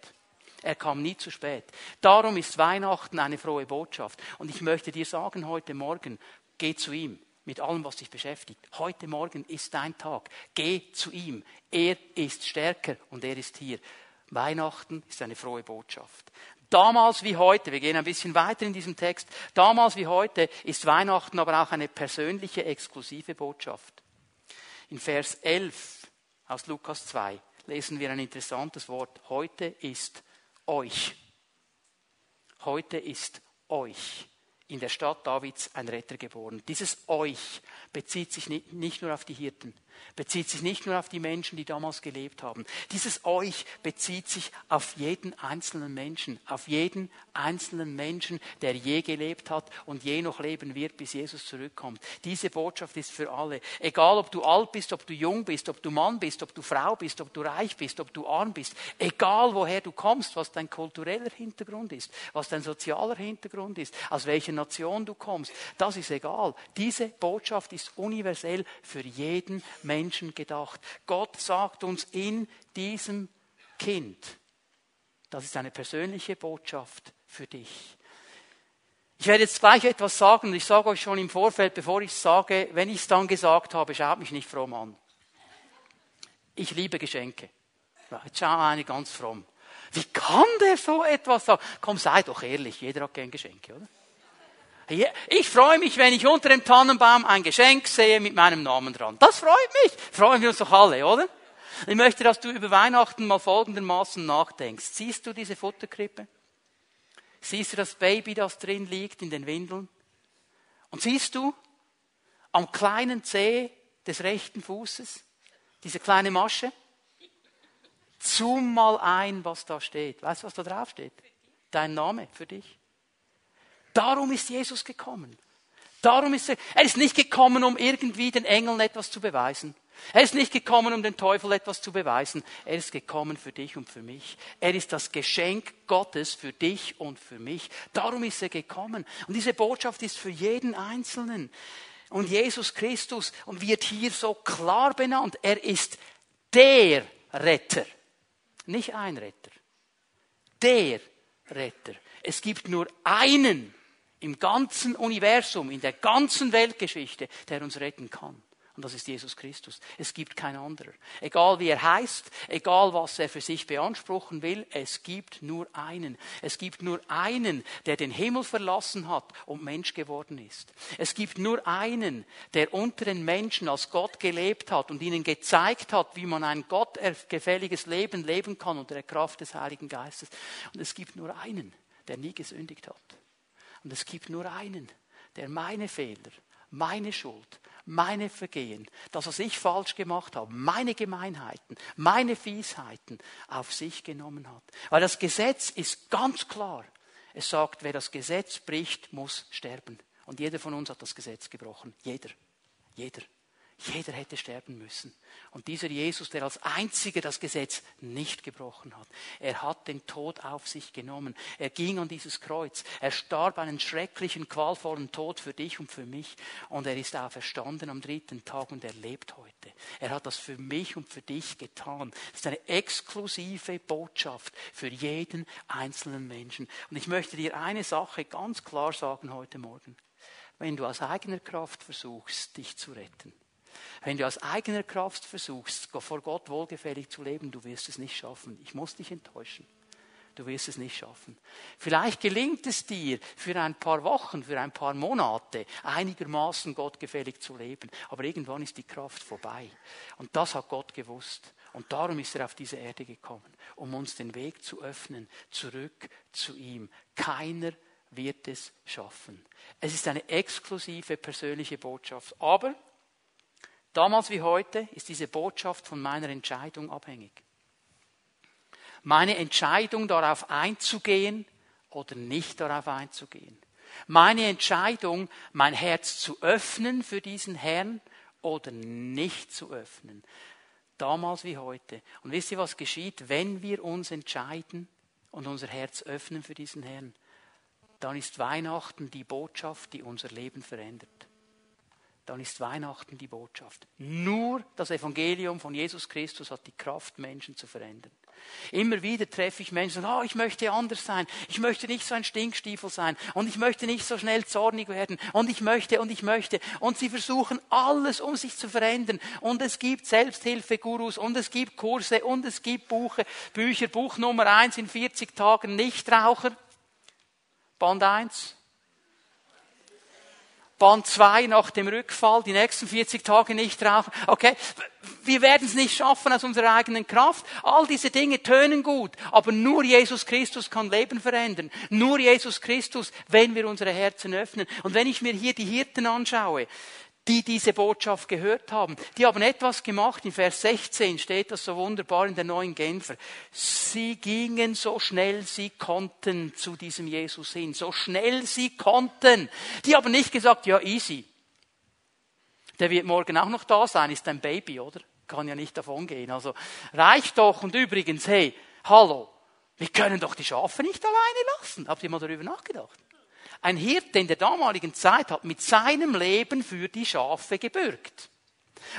Er kam nie zu spät. Darum ist Weihnachten eine frohe Botschaft. Und ich möchte dir sagen heute Morgen, geh zu ihm mit allem, was dich beschäftigt. Heute Morgen ist dein Tag. Geh zu ihm. Er ist stärker und er ist hier. Weihnachten ist eine frohe Botschaft. Damals wie heute, wir gehen ein bisschen weiter in diesem Text, damals wie heute ist Weihnachten aber auch eine persönliche, exklusive Botschaft. In Vers 11 aus Lukas 2 lesen wir ein interessantes Wort. Heute ist euch. Heute ist euch in der Stadt Davids ein Retter geboren. Dieses euch bezieht sich nicht nur auf die Hirten, bezieht sich nicht nur auf die Menschen, die damals gelebt haben. Dieses euch bezieht sich auf jeden einzelnen Menschen, auf jeden einzelnen Menschen, der je gelebt hat und je noch leben wird, bis Jesus zurückkommt. Diese Botschaft ist für alle. Egal, ob du alt bist, ob du jung bist, ob du Mann bist, ob du Frau bist, ob du reich bist, ob du arm bist. Egal, woher du kommst, was dein kultureller Hintergrund ist, was dein sozialer Hintergrund ist, aus welcher Nation du kommst. Das ist egal. Diese Botschaft ist universell für jeden Menschen gedacht. Gott sagt uns in diesem Kind, das ist eine persönliche Botschaft für dich. Ich werde jetzt gleich etwas sagen und ich sage euch schon im Vorfeld, bevor ich es sage, wenn ich es dann gesagt habe, schaut mich nicht fromm an. Ich liebe Geschenke. Jetzt schau eine ganz fromm. Wie kann der so etwas sagen? Komm, sei doch ehrlich, jeder hat gern Geschenke, oder? Ich freue mich, wenn ich unter dem Tannenbaum ein Geschenk sehe mit meinem Namen dran. Das freut mich. Freuen wir uns doch alle, oder? Ich möchte, dass du über Weihnachten mal folgendermaßen nachdenkst. Siehst du diese Futterkrippe? Siehst du das Baby, das drin liegt in den Windeln? Und siehst du am kleinen Zeh des rechten Fußes diese kleine Masche? Zoom mal ein, was da steht. Weißt du, was da drauf steht? Dein Name für dich. Darum ist Jesus gekommen. Darum ist er, er ist nicht gekommen, um irgendwie den Engeln etwas zu beweisen. Er ist nicht gekommen, um den Teufel etwas zu beweisen. Er ist gekommen für dich und für mich. Er ist das Geschenk Gottes für dich und für mich. Darum ist er gekommen. Und diese Botschaft ist für jeden Einzelnen. Und Jesus Christus wird hier so klar benannt. Er ist der Retter. Nicht ein Retter. Der Retter. Es gibt nur einen im ganzen Universum, in der ganzen Weltgeschichte, der uns retten kann. Und das ist Jesus Christus. Es gibt kein anderer. Egal wie er heißt, egal was er für sich beanspruchen will, es gibt nur einen. Es gibt nur einen, der den Himmel verlassen hat und Mensch geworden ist. Es gibt nur einen, der unter den Menschen als Gott gelebt hat und ihnen gezeigt hat, wie man ein gottgefälliges Leben leben kann unter der Kraft des Heiligen Geistes. Und es gibt nur einen, der nie gesündigt hat. Und es gibt nur einen, der meine Fehler, meine Schuld, meine Vergehen, das, was ich falsch gemacht habe, meine Gemeinheiten, meine Fiesheiten auf sich genommen hat. Weil das Gesetz ist ganz klar. Es sagt, wer das Gesetz bricht, muss sterben. Und jeder von uns hat das Gesetz gebrochen. Jeder. Jeder. Jeder hätte sterben müssen. Und dieser Jesus, der als einziger das Gesetz nicht gebrochen hat, er hat den Tod auf sich genommen. Er ging an dieses Kreuz. Er starb einen schrecklichen, qualvollen Tod für dich und für mich. Und er ist auferstanden am dritten Tag und er lebt heute. Er hat das für mich und für dich getan. Das ist eine exklusive Botschaft für jeden einzelnen Menschen. Und ich möchte dir eine Sache ganz klar sagen heute Morgen. Wenn du aus eigener Kraft versuchst, dich zu retten, wenn du aus eigener Kraft versuchst, vor Gott wohlgefällig zu leben, du wirst es nicht schaffen. Ich muss dich enttäuschen. du wirst es nicht schaffen. Vielleicht gelingt es dir für ein paar Wochen, für ein paar Monate einigermaßen gottgefällig zu leben, aber irgendwann ist die Kraft vorbei. Und das hat Gott gewusst. Und darum ist er auf diese Erde gekommen, um uns den Weg zu öffnen, zurück zu ihm. Keiner wird es schaffen. Es ist eine exklusive persönliche Botschaft. Aber damals wie heute ist diese Botschaft von meiner Entscheidung abhängig. Meine Entscheidung darauf einzugehen oder nicht darauf einzugehen. Meine Entscheidung, mein Herz zu öffnen für diesen Herrn oder nicht zu öffnen. Damals wie heute. Und wisst ihr, was geschieht, wenn wir uns entscheiden und unser Herz öffnen für diesen Herrn? Dann ist Weihnachten die Botschaft, die unser Leben verändert. Dann ist Weihnachten die Botschaft. Nur das Evangelium von Jesus Christus hat die Kraft, Menschen zu verändern. Immer wieder treffe ich Menschen, sagen, oh, ich möchte anders sein, ich möchte nicht so ein Stinkstiefel sein und ich möchte nicht so schnell zornig werden und ich möchte und ich möchte. Und sie versuchen alles, um sich zu verändern. Und es gibt Selbsthilfegurus und es gibt Kurse und es gibt Buche, Bücher. Buch Nummer eins in 40 Tagen Nichtraucher. Band eins. Band 2 nach dem Rückfall, die nächsten 40 Tage nicht rauchen. Okay, wir werden es nicht schaffen aus unserer eigenen Kraft. All diese Dinge tönen gut, aber nur Jesus Christus kann Leben verändern. Nur Jesus Christus, wenn wir unsere Herzen öffnen. Und wenn ich mir hier die Hirten anschaue, die diese Botschaft gehört haben. Die haben etwas gemacht. In Vers 16 steht das so wunderbar in der neuen Genfer. Sie gingen so schnell sie konnten zu diesem Jesus hin. So schnell sie konnten. Die haben nicht gesagt, ja, easy. Der wird morgen auch noch da sein, ist ein Baby, oder? Kann ja nicht davon gehen. Also, reicht doch. Und übrigens, hey, hallo. Wir können doch die Schafe nicht alleine lassen. Habt ihr mal darüber nachgedacht? Ein Hirte in der damaligen Zeit hat mit seinem Leben für die Schafe gebürgt.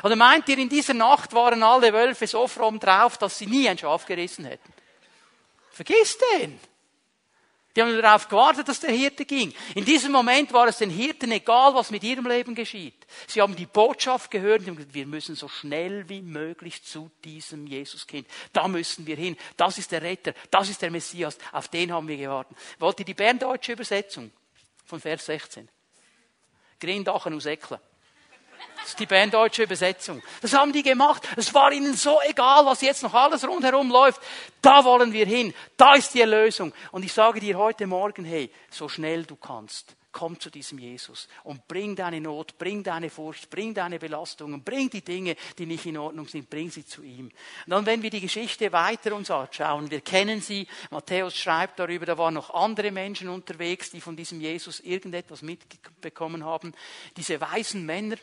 Oder meint ihr, in dieser Nacht waren alle Wölfe so fromm drauf, dass sie nie ein Schaf gerissen hätten? Vergiss den! Die haben darauf gewartet, dass der Hirte ging. In diesem Moment war es den Hirten egal, was mit ihrem Leben geschieht. Sie haben die Botschaft gehört und gesagt, wir müssen so schnell wie möglich zu diesem Jesuskind. Da müssen wir hin. Das ist der Retter. Das ist der Messias. Auf den haben wir gewartet. Wollt ihr die berndeutsche Übersetzung? Von Vers 16. Grindachen aus Ecklen. Das ist die berndeutsche Übersetzung. Das haben die gemacht. Es war ihnen so egal, was jetzt noch alles rundherum läuft. Da wollen wir hin. Da ist die Erlösung. Und ich sage dir heute Morgen, hey, so schnell du kannst komm zu diesem Jesus und bring deine Not, bring deine Furcht, bring deine Belastungen, bring die Dinge, die nicht in Ordnung sind, bring sie zu ihm. Und dann, wenn wir die Geschichte weiter uns anschauen, wir kennen sie, Matthäus schreibt darüber, da waren noch andere Menschen unterwegs, die von diesem Jesus irgendetwas mitbekommen haben. Diese weisen Männer,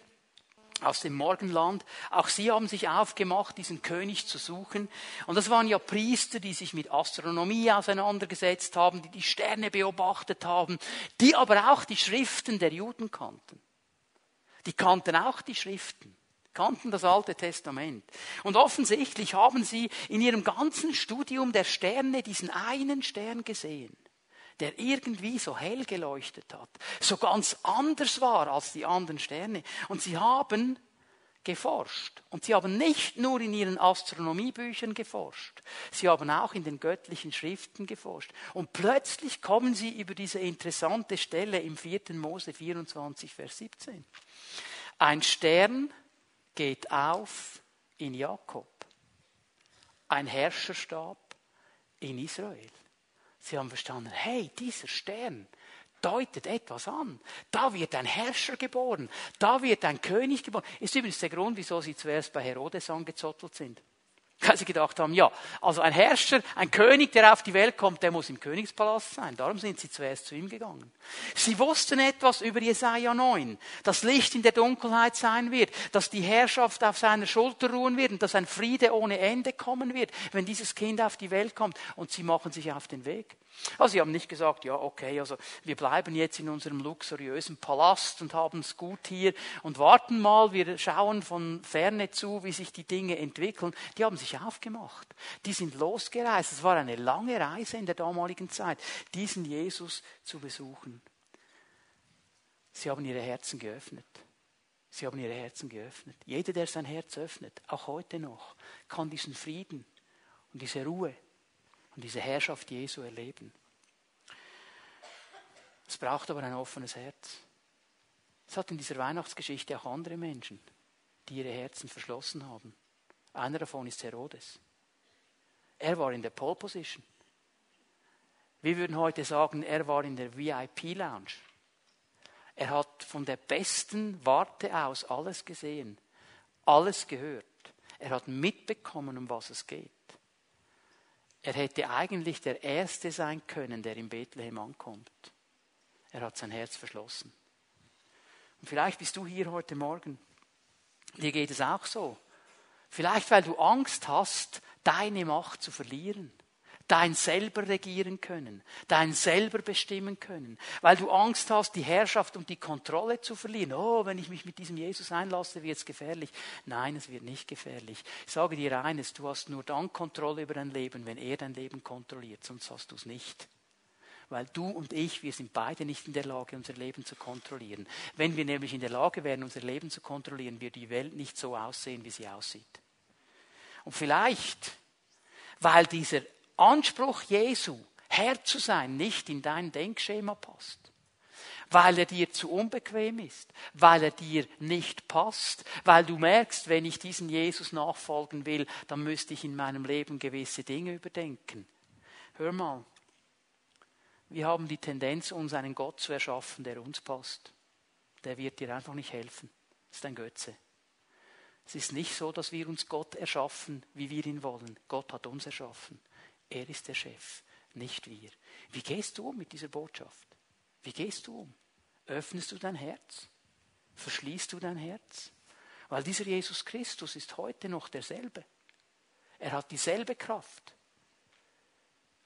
aus dem Morgenland. Auch sie haben sich aufgemacht, diesen König zu suchen. Und das waren ja Priester, die sich mit Astronomie auseinandergesetzt haben, die die Sterne beobachtet haben, die aber auch die Schriften der Juden kannten. Die kannten auch die Schriften, kannten das Alte Testament. Und offensichtlich haben sie in ihrem ganzen Studium der Sterne diesen einen Stern gesehen der irgendwie so hell geleuchtet hat, so ganz anders war als die anderen Sterne. Und sie haben geforscht. Und sie haben nicht nur in ihren Astronomiebüchern geforscht, sie haben auch in den göttlichen Schriften geforscht. Und plötzlich kommen sie über diese interessante Stelle im 4. Mose 24, Vers 17. Ein Stern geht auf in Jakob, ein Herrscherstab in Israel. Sie haben verstanden, hey, dieser Stern deutet etwas an. Da wird ein Herrscher geboren, da wird ein König geboren. Ist übrigens der Grund, wieso sie zuerst bei Herodes angezottelt sind. Weil sie gedacht haben, ja, also ein Herrscher, ein König, der auf die Welt kommt, der muss im Königspalast sein. Darum sind sie zuerst zu ihm gegangen. Sie wussten etwas über Jesaja 9, dass Licht in der Dunkelheit sein wird, dass die Herrschaft auf seiner Schulter ruhen wird und dass ein Friede ohne Ende kommen wird, wenn dieses Kind auf die Welt kommt. Und sie machen sich auf den Weg. Also sie haben nicht gesagt, ja, okay, also wir bleiben jetzt in unserem luxuriösen Palast und haben es gut hier und warten mal, wir schauen von ferne zu, wie sich die Dinge entwickeln. Die haben sich aufgemacht. Die sind losgereist. Es war eine lange Reise in der damaligen Zeit, diesen Jesus zu besuchen. Sie haben ihre Herzen geöffnet. Sie haben ihre Herzen geöffnet. Jeder, der sein Herz öffnet, auch heute noch, kann diesen Frieden und diese Ruhe und diese Herrschaft Jesu erleben. Es braucht aber ein offenes Herz. Es hat in dieser Weihnachtsgeschichte auch andere Menschen, die ihre Herzen verschlossen haben. Einer davon ist Herodes. Er war in der Pole Position. Wir würden heute sagen, er war in der VIP-Lounge. Er hat von der besten Warte aus alles gesehen, alles gehört. Er hat mitbekommen, um was es geht. Er hätte eigentlich der Erste sein können, der in Bethlehem ankommt. Er hat sein Herz verschlossen. Und vielleicht bist du hier heute Morgen. Dir geht es auch so. Vielleicht, weil du Angst hast, deine Macht zu verlieren dein selber regieren können, dein selber bestimmen können, weil du Angst hast, die Herrschaft und die Kontrolle zu verlieren. Oh, wenn ich mich mit diesem Jesus einlasse, wird es gefährlich. Nein, es wird nicht gefährlich. Ich sage dir eines, du hast nur dann Kontrolle über dein Leben, wenn er dein Leben kontrolliert, sonst hast du es nicht. Weil du und ich, wir sind beide nicht in der Lage, unser Leben zu kontrollieren. Wenn wir nämlich in der Lage wären, unser Leben zu kontrollieren, wird die Welt nicht so aussehen, wie sie aussieht. Und vielleicht, weil dieser Anspruch Jesu, Herr zu sein, nicht in dein Denkschema passt. Weil er dir zu unbequem ist, weil er dir nicht passt, weil du merkst, wenn ich diesen Jesus nachfolgen will, dann müsste ich in meinem Leben gewisse Dinge überdenken. Hör mal, wir haben die Tendenz, uns einen Gott zu erschaffen, der uns passt. Der wird dir einfach nicht helfen. Das ist ein Götze. Es ist nicht so, dass wir uns Gott erschaffen, wie wir ihn wollen. Gott hat uns erschaffen. Er ist der Chef, nicht wir. Wie gehst du um mit dieser Botschaft? Wie gehst du um? Öffnest du dein Herz? Verschließt du dein Herz? Weil dieser Jesus Christus ist heute noch derselbe. Er hat dieselbe Kraft.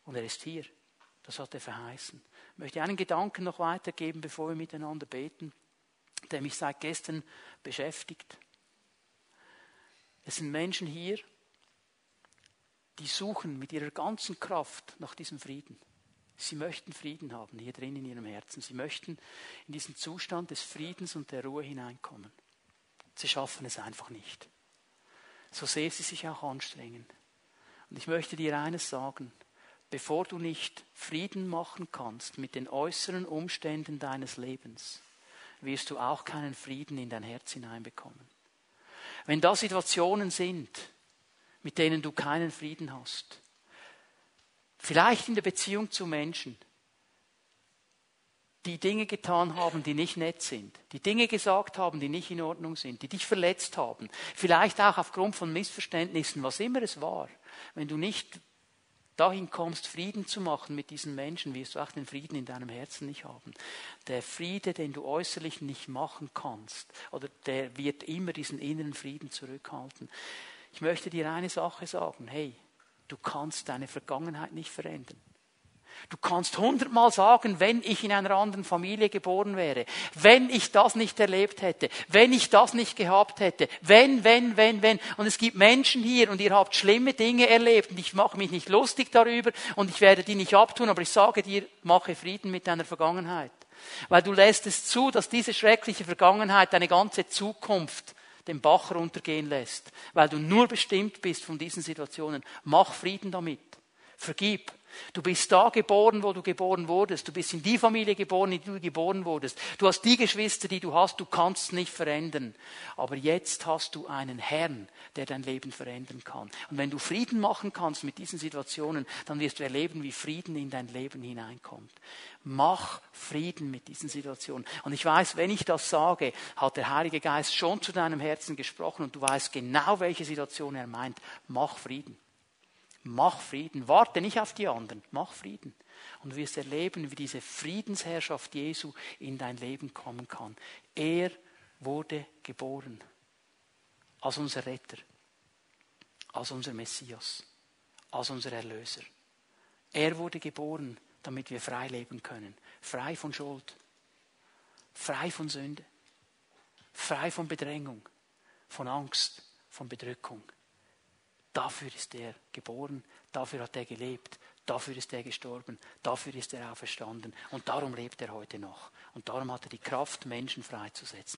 Und er ist hier. Das hat er verheißen. Ich möchte einen Gedanken noch weitergeben, bevor wir miteinander beten, der mich seit gestern beschäftigt. Es sind Menschen hier, die suchen mit ihrer ganzen Kraft nach diesem Frieden. Sie möchten Frieden haben hier drin in ihrem Herzen. Sie möchten in diesen Zustand des Friedens und der Ruhe hineinkommen. Sie schaffen es einfach nicht. So sehr sie sich auch anstrengen. Und ich möchte dir eines sagen. Bevor du nicht Frieden machen kannst mit den äußeren Umständen deines Lebens, wirst du auch keinen Frieden in dein Herz hineinbekommen. Wenn da Situationen sind, mit denen du keinen Frieden hast. Vielleicht in der Beziehung zu Menschen, die Dinge getan haben, die nicht nett sind, die Dinge gesagt haben, die nicht in Ordnung sind, die dich verletzt haben, vielleicht auch aufgrund von Missverständnissen, was immer es war. Wenn du nicht dahin kommst, Frieden zu machen mit diesen Menschen, wirst du auch den Frieden in deinem Herzen nicht haben. Der Friede, den du äußerlich nicht machen kannst, oder der wird immer diesen inneren Frieden zurückhalten. Ich möchte dir eine Sache sagen. Hey, du kannst deine Vergangenheit nicht verändern. Du kannst hundertmal sagen, wenn ich in einer anderen Familie geboren wäre, wenn ich das nicht erlebt hätte, wenn ich das nicht gehabt hätte, wenn, wenn, wenn, wenn. Und es gibt Menschen hier und ihr habt schlimme Dinge erlebt und ich mache mich nicht lustig darüber und ich werde die nicht abtun, aber ich sage dir, mache Frieden mit deiner Vergangenheit. Weil du lässt es zu, dass diese schreckliche Vergangenheit deine ganze Zukunft den Bach runtergehen lässt, weil du nur bestimmt bist von diesen Situationen. Mach Frieden damit. Vergib. Du bist da geboren, wo du geboren wurdest. Du bist in die Familie geboren, in die du geboren wurdest. Du hast die Geschwister, die du hast. Du kannst nicht verändern. Aber jetzt hast du einen Herrn, der dein Leben verändern kann. Und wenn du Frieden machen kannst mit diesen Situationen, dann wirst du erleben, wie Frieden in dein Leben hineinkommt. Mach Frieden mit diesen Situationen. Und ich weiß, wenn ich das sage, hat der Heilige Geist schon zu deinem Herzen gesprochen und du weißt genau, welche Situation er meint. Mach Frieden. Mach Frieden. Warte nicht auf die anderen. Mach Frieden. Und du wirst erleben, wie diese Friedensherrschaft Jesu in dein Leben kommen kann. Er wurde geboren als unser Retter, als unser Messias, als unser Erlöser. Er wurde geboren, damit wir frei leben können. Frei von Schuld, frei von Sünde, frei von Bedrängung, von Angst, von Bedrückung. Dafür ist er geboren, dafür hat er gelebt, dafür ist er gestorben, dafür ist er auferstanden und darum lebt er heute noch. Und darum hat er die Kraft, Menschen freizusetzen.